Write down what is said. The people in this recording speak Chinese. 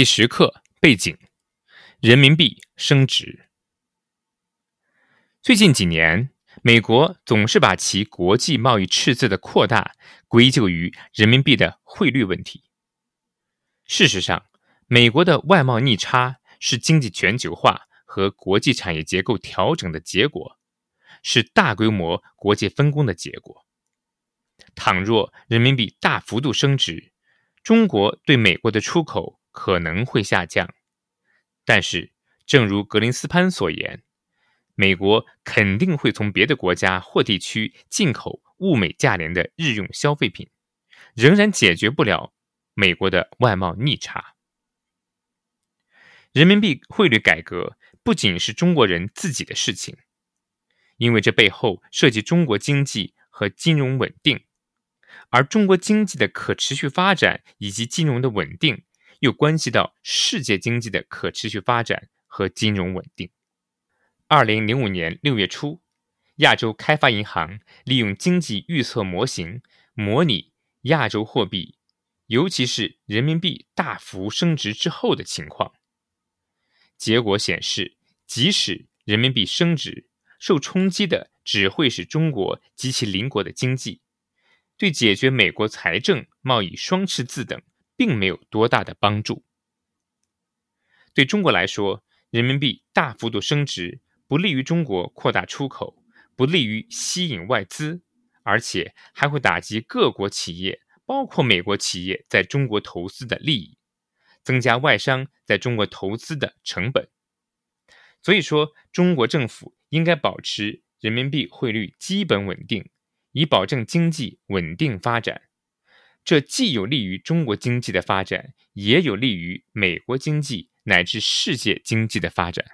第十课背景：人民币升值。最近几年，美国总是把其国际贸易赤字的扩大归咎于人民币的汇率问题。事实上，美国的外贸逆差是经济全球化和国际产业结构调整的结果，是大规模国际分工的结果。倘若人民币大幅度升值，中国对美国的出口。可能会下降，但是，正如格林斯潘所言，美国肯定会从别的国家或地区进口物美价廉的日用消费品，仍然解决不了美国的外贸逆差。人民币汇率改革不仅是中国人自己的事情，因为这背后涉及中国经济和金融稳定，而中国经济的可持续发展以及金融的稳定。又关系到世界经济的可持续发展和金融稳定。二零零五年六月初，亚洲开发银行利用经济预测模型模拟亚洲货币，尤其是人民币大幅升值之后的情况。结果显示，即使人民币升值，受冲击的只会是中国及其邻国的经济，对解决美国财政、贸易双赤字等。并没有多大的帮助。对中国来说，人民币大幅度升值不利于中国扩大出口，不利于吸引外资，而且还会打击各国企业，包括美国企业在中国投资的利益，增加外商在中国投资的成本。所以说，中国政府应该保持人民币汇率基本稳定，以保证经济稳定发展。这既有利于中国经济的发展，也有利于美国经济乃至世界经济的发展。